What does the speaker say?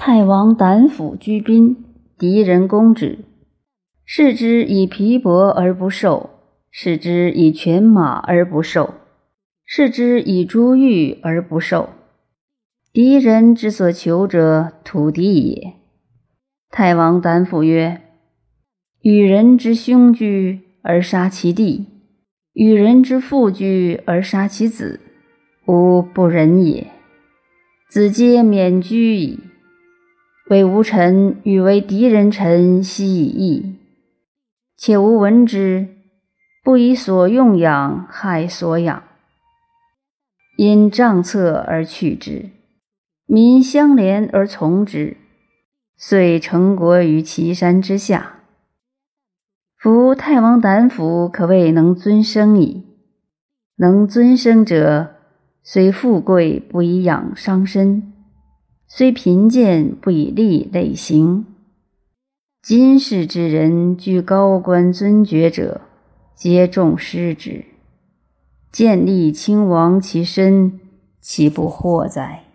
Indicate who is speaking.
Speaker 1: 太王胆府居宾，敌人攻之，视之以皮帛而不受，视之以犬马而不受，视之以珠玉而不受。敌人之所求者，土地也。太王胆府曰：“与人之兄居而杀其弟，与人之父居而杀其子，吾不仁也。子皆免居矣。”为吾臣与为敌人臣，悉以义。且吾闻之，不以所用养害所养，因帐策而去之，民相连而从之，遂成国于岐山之下。夫太王胆府，可谓能尊生矣。能尊生者，虽富贵，不以养伤身。虽贫贱，不以利累行。今世之人居高官尊爵者，皆重失之。见利亲亡其身，岂不祸哉？